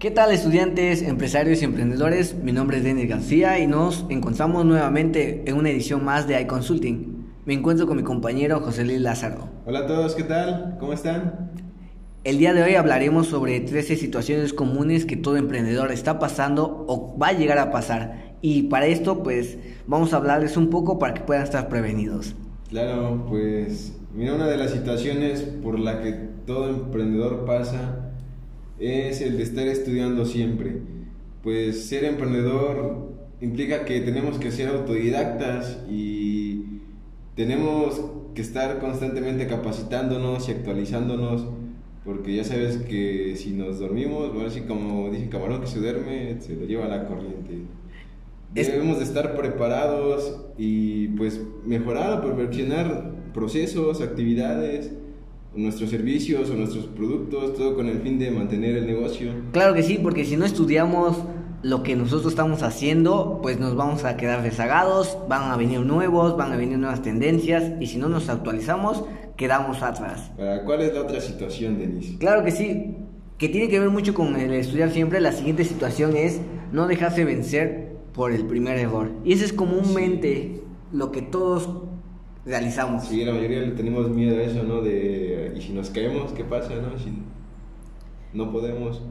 ¿Qué tal estudiantes, empresarios y emprendedores? Mi nombre es Denis García y nos encontramos nuevamente en una edición más de iConsulting. Me encuentro con mi compañero José Luis Lázaro. Hola a todos, ¿qué tal? ¿Cómo están? El día de hoy hablaremos sobre 13 situaciones comunes que todo emprendedor está pasando o va a llegar a pasar. Y para esto pues vamos a hablarles un poco para que puedan estar prevenidos. Claro, pues mira, una de las situaciones por la que todo emprendedor pasa es el de estar estudiando siempre. Pues ser emprendedor implica que tenemos que ser autodidactas y tenemos que estar constantemente capacitándonos y actualizándonos porque ya sabes que si nos dormimos, bueno, así como dice camarón que se duerme, se lo lleva la corriente. Debemos de estar preparados y pues mejorar, perfeccionar procesos, actividades, nuestros servicios o nuestros productos, todo con el fin de mantener el negocio. Claro que sí, porque si no estudiamos lo que nosotros estamos haciendo, pues nos vamos a quedar rezagados, van a venir nuevos, van a venir nuevas tendencias y si no nos actualizamos, quedamos atrás. ¿Cuál es la otra situación, Denise? Claro que sí, que tiene que ver mucho con el estudiar siempre. La siguiente situación es no dejarse vencer por el primer error. Y eso es comúnmente lo que todos realizamos. Sí, la mayoría le tenemos miedo a eso, ¿no? De, ¿y si nos caemos, qué pasa, no? Si no podemos.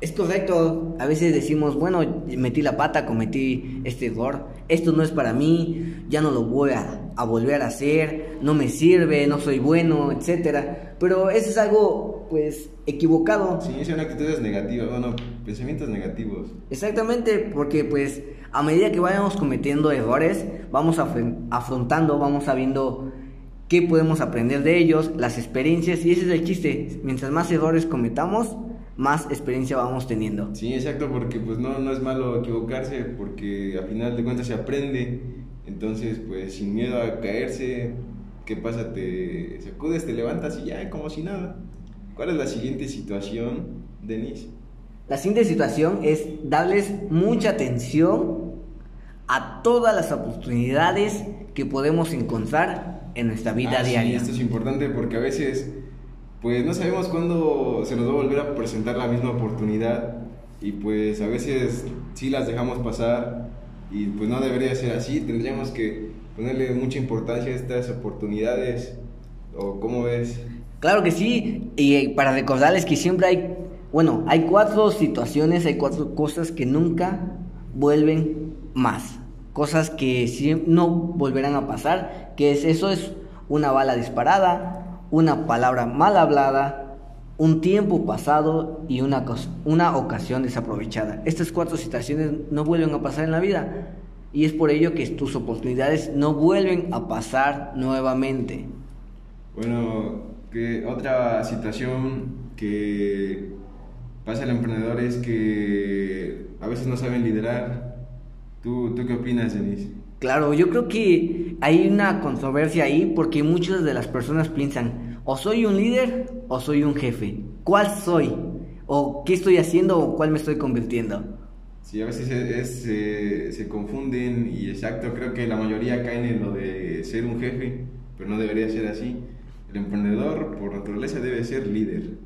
Es correcto, a veces decimos, bueno, metí la pata, cometí este error, esto no es para mí, ya no lo voy a, a volver a hacer, no me sirve, no soy bueno, etcétera. Pero eso es algo, pues, equivocado. Sí, son actitudes negativas, bueno, pensamientos negativos. Exactamente, porque pues a medida que vayamos cometiendo errores, vamos afrontando, vamos sabiendo qué podemos aprender de ellos, las experiencias, y ese es el chiste. Mientras más errores cometamos, más experiencia vamos teniendo. Sí, exacto, porque pues no, no es malo equivocarse, porque al final de cuentas se aprende. Entonces, pues sin miedo a caerse, ¿qué pasa? Te sacudes, te levantas y ya, como si nada. ¿Cuál es la siguiente situación, Denise? La siguiente situación es darles mucha atención a todas las oportunidades que podemos encontrar en nuestra vida ah, diaria. Sí, esto es importante porque a veces pues no sabemos cuándo se nos va a volver a presentar la misma oportunidad y pues a veces sí las dejamos pasar y pues no debería ser así, tendríamos que ponerle mucha importancia a estas oportunidades o cómo ves. Claro que sí, y para recordarles que siempre hay bueno, hay cuatro situaciones, hay cuatro cosas que nunca vuelven más. Cosas que no volverán a pasar, que es eso es una bala disparada, una palabra mal hablada, un tiempo pasado y una, una ocasión desaprovechada. Estas cuatro situaciones no vuelven a pasar en la vida y es por ello que tus oportunidades no vuelven a pasar nuevamente. Bueno, que otra situación que pasa al emprendedor es que a veces no saben liderar. ¿Tú, ¿Tú qué opinas, Denise? Claro, yo creo que hay una controversia ahí porque muchas de las personas piensan, o soy un líder o soy un jefe. ¿Cuál soy? ¿O qué estoy haciendo o cuál me estoy convirtiendo? Sí, a veces se confunden y exacto, creo que la mayoría caen en lo de ser un jefe, pero no debería ser así. El emprendedor por naturaleza debe ser líder.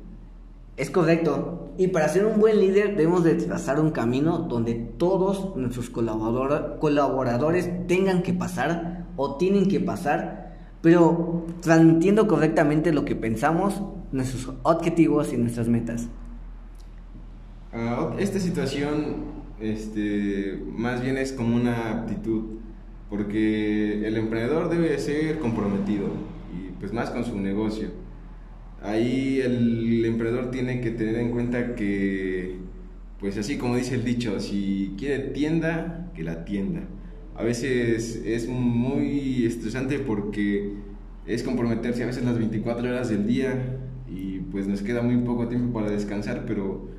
Es correcto. Y para ser un buen líder debemos de trazar un camino donde todos nuestros colaboradores tengan que pasar o tienen que pasar, pero transmitiendo correctamente lo que pensamos, nuestros objetivos y nuestras metas. Ah, esta situación este, más bien es como una aptitud, porque el emprendedor debe ser comprometido pues más con su negocio ahí el emprendedor tiene que tener en cuenta que, pues así como dice el dicho, si quiere tienda, que la tienda. A veces es muy estresante porque es comprometerse a veces las 24 horas del día y pues nos queda muy poco tiempo para descansar, pero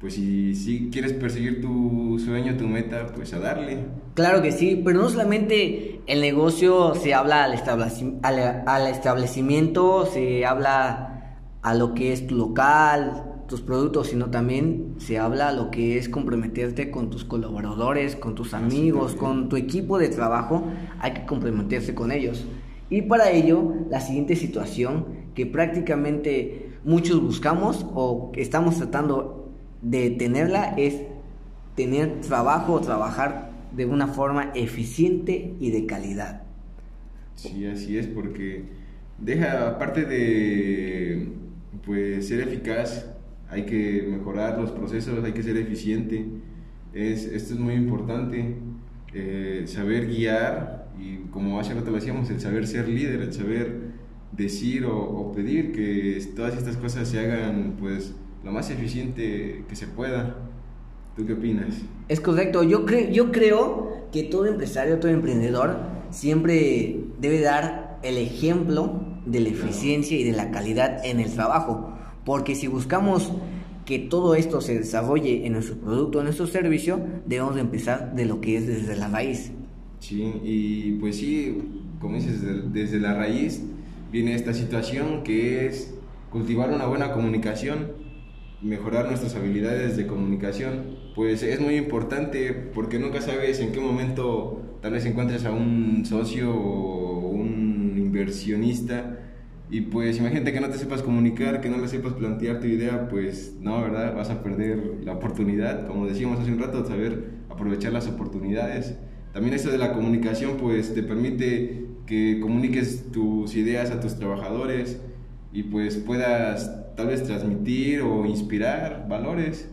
pues si, si quieres perseguir tu sueño, tu meta, pues a darle. Claro que sí, pero no solamente el negocio se habla al, al establecimiento, se habla a lo que es tu local, tus productos, sino también se habla a lo que es comprometerte con tus colaboradores, con tus amigos, con tu equipo de trabajo, hay que comprometerse con ellos. Y para ello, la siguiente situación que prácticamente muchos buscamos o estamos tratando de tenerla es tener trabajo o trabajar de una forma eficiente y de calidad. Sí, así es, porque deja, aparte de pues ser eficaz, hay que mejorar los procesos, hay que ser eficiente. Es, esto es muy importante, eh, saber guiar y como hace rato lo decíamos, el saber ser líder, el saber decir o, o, pedir que todas estas cosas se hagan pues lo más eficiente que se pueda. ¿Tú qué opinas? Es correcto, yo, creo yo creo que todo empresario, todo emprendedor siempre debe dar el ejemplo de la eficiencia y de la calidad en el trabajo, porque si buscamos que todo esto se desarrolle en nuestro producto, en nuestro servicio, debemos de empezar de lo que es desde la raíz. Sí, y pues sí, como dices, desde la raíz viene esta situación que es cultivar una buena comunicación, mejorar nuestras habilidades de comunicación, pues es muy importante porque nunca sabes en qué momento tal vez encuentres a un socio o un inversionista y pues imagínate que no te sepas comunicar, que no le sepas plantear tu idea, pues no, ¿verdad? Vas a perder la oportunidad, como decíamos hace un rato, saber aprovechar las oportunidades. También eso de la comunicación, pues te permite que comuniques tus ideas a tus trabajadores y pues puedas tal vez transmitir o inspirar valores.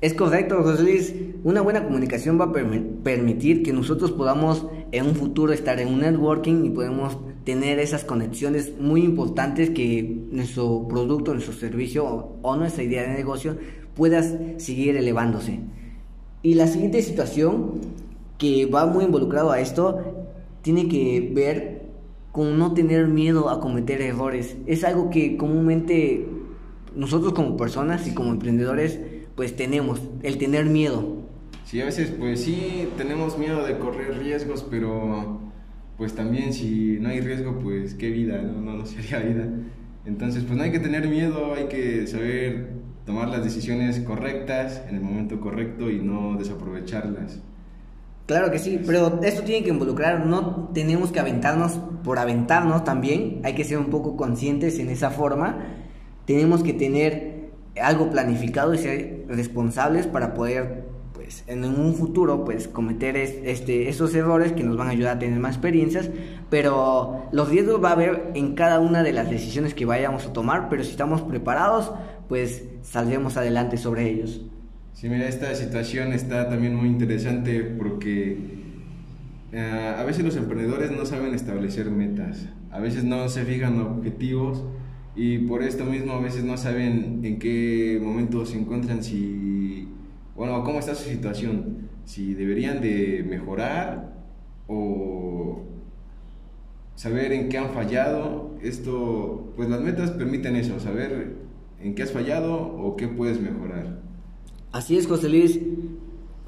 Es correcto, José Luis. Una buena comunicación va a permitir que nosotros podamos en un futuro estar en un networking y podemos tener esas conexiones muy importantes que nuestro producto, nuestro servicio o, nuestra idea de negocio pueda seguir elevándose. Y la siguiente situación que va muy involucrado a esto tiene que ver con no tener miedo a cometer errores. Es algo que comúnmente nosotros como personas y como emprendedores pues tenemos, el tener miedo. Sí, a veces pues sí tenemos miedo de correr riesgos, pero pues también si no hay riesgo pues qué vida, no, no, no sería vida. Entonces pues no hay que tener miedo, hay que saber tomar las decisiones correctas en el momento correcto y no desaprovecharlas. Claro que sí, pero esto tiene que involucrar, no tenemos que aventarnos por aventarnos también, hay que ser un poco conscientes en esa forma, tenemos que tener algo planificado y ser responsables para poder, pues, en un futuro, pues, cometer este, estos errores que nos van a ayudar a tener más experiencias, pero los riesgos va a haber en cada una de las decisiones que vayamos a tomar, pero si estamos preparados, pues, saldremos adelante sobre ellos. Sí, mira, esta situación está también muy interesante porque uh, a veces los emprendedores no saben establecer metas, a veces no se fijan objetivos y por esto mismo a veces no saben en qué momento se encuentran, si, bueno, cómo está su situación, si deberían de mejorar o saber en qué han fallado. Esto, pues las metas permiten eso, saber en qué has fallado o qué puedes mejorar. Así es, José Luis.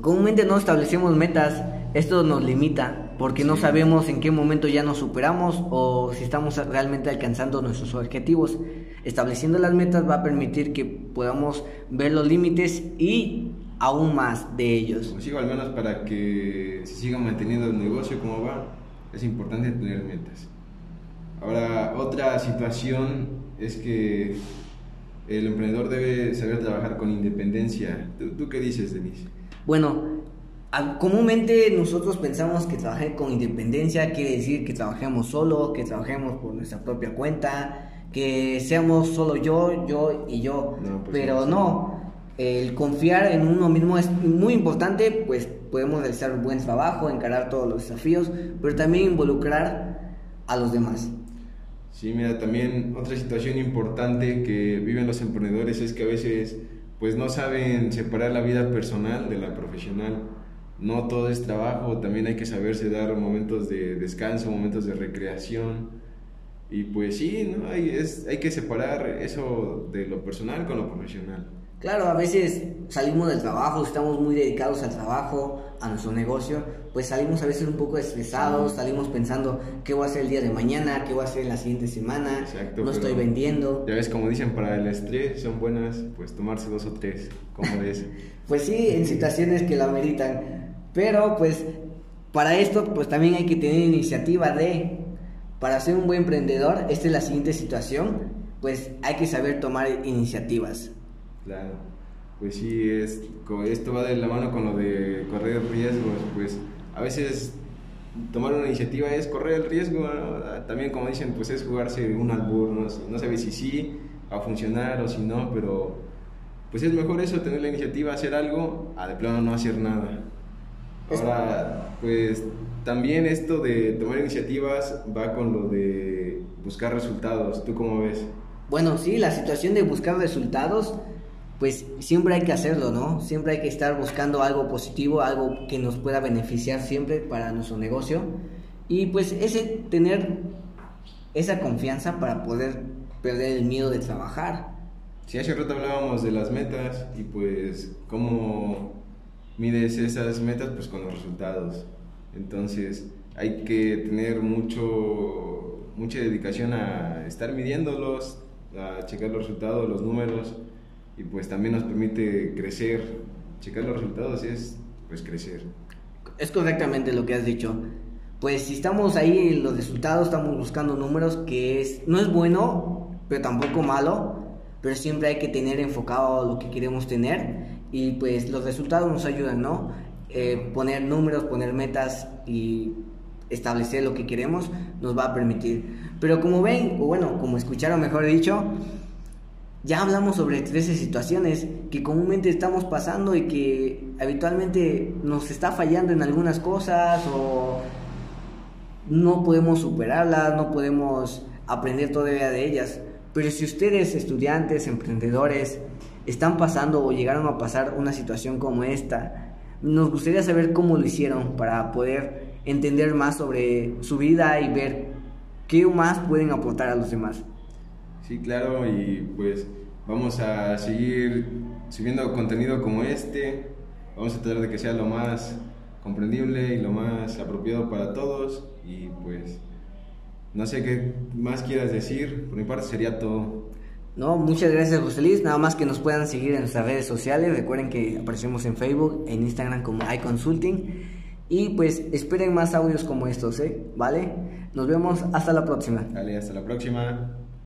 Comúnmente no establecemos metas, esto nos limita porque no sabemos en qué momento ya nos superamos o si estamos realmente alcanzando nuestros objetivos. Estableciendo las metas va a permitir que podamos ver los límites y aún más de ellos. Pues al menos para que se siga manteniendo el negocio como va, es importante tener metas. Ahora, otra situación es que el emprendedor debe saber trabajar con independencia. ¿Tú, qué dices, Denise? Bueno, comúnmente nosotros pensamos que trabajar con independencia quiere decir que trabajemos solo, que trabajemos por nuestra propia cuenta, que seamos solo yo, yo y yo. Pues Pero no, el confiar en uno mismo es muy importante, pues podemos realizar un buen trabajo, encarar todos los desafíos, pero también involucrar a los demás. Sí, mira, también otra situación importante que viven los emprendedores es que a veces pues no saben separar la vida personal de la profesional. No todo es trabajo, también hay que saberse dar momentos de descanso, momentos de recreación. Y pues sí, ¿no? hay, es, hay que separar eso de lo personal con lo profesional. Claro, a veces salimos del trabajo, estamos muy dedicados al trabajo, a nuestro negocio, pues salimos a veces un poco estresados, salimos pensando qué voy a hacer el día de mañana, qué voy a hacer la siguiente semana, Exacto, no estoy vendiendo. Ya ves, como dicen, para el estrés son buenas, pues tomarse dos o tres, como ves. pues sí, en situaciones que la meritan, pero pues para esto pues también hay que tener iniciativa de, para ser un buen emprendedor, esta es la siguiente situación, pues hay que saber tomar iniciativas. Claro. Pues sí, es, esto va de la mano con lo de correr riesgos, pues a veces tomar una iniciativa es correr el riesgo, también como dicen, pues es jugarse un albur, no, no sabe si sí va a funcionar o si no, pero pues es mejor eso, tener la iniciativa, hacer algo, a de plano no hacer nada. Ahora, pues también esto de tomar iniciativas va con lo de buscar resultados. ¿Tú cómo ves? Bueno, sí, la situación de buscar resultados, pues siempre hay que hacerlo, ¿no? Siempre hay que estar buscando algo positivo, algo que nos pueda beneficiar siempre para nuestro negocio. Y pues ese tener esa confianza para poder perder el miedo de trabajar. Sí, hace rato hablábamos de las metas y pues cómo mides esas metas pues con los resultados. Entonces hay que tener mucho, mucha dedicación a estar midiéndolos, a checar los resultados, los números y pues también nos permite crecer. Checar los resultados es pues crecer. Es correctamente lo que has dicho. Pues si estamos ahí en los resultados, estamos buscando números que es no es bueno, pero tampoco malo, pero siempre hay que tener enfocado lo que queremos tener y pues los resultados nos ayudan, ¿no? Eh, poner números, poner metas y establecer lo que queremos nos va a permitir. Pero como ven, o bueno, como escucharon mejor dicho, ya hablamos sobre 13 situaciones que comúnmente estamos pasando y que habitualmente nos está fallando en algunas cosas o no podemos superarlas, no podemos aprender todavía de ellas. Pero si ustedes, estudiantes, emprendedores, están pasando o llegaron a pasar una situación como esta, nos gustaría saber cómo lo hicieron para poder entender más sobre su vida y ver qué más pueden aportar a los demás. Sí, claro, y pues vamos a seguir subiendo contenido como este. Vamos a tratar de que sea lo más comprendible y lo más apropiado para todos. Y pues no sé qué más quieras decir, por mi parte sería todo. No, muchas gracias José Luis, nada más que nos puedan seguir en nuestras redes sociales, recuerden que aparecemos en Facebook, en Instagram como iConsulting y pues esperen más audios como estos, ¿eh? ¿Vale? Nos vemos hasta la próxima. Vale, hasta la próxima.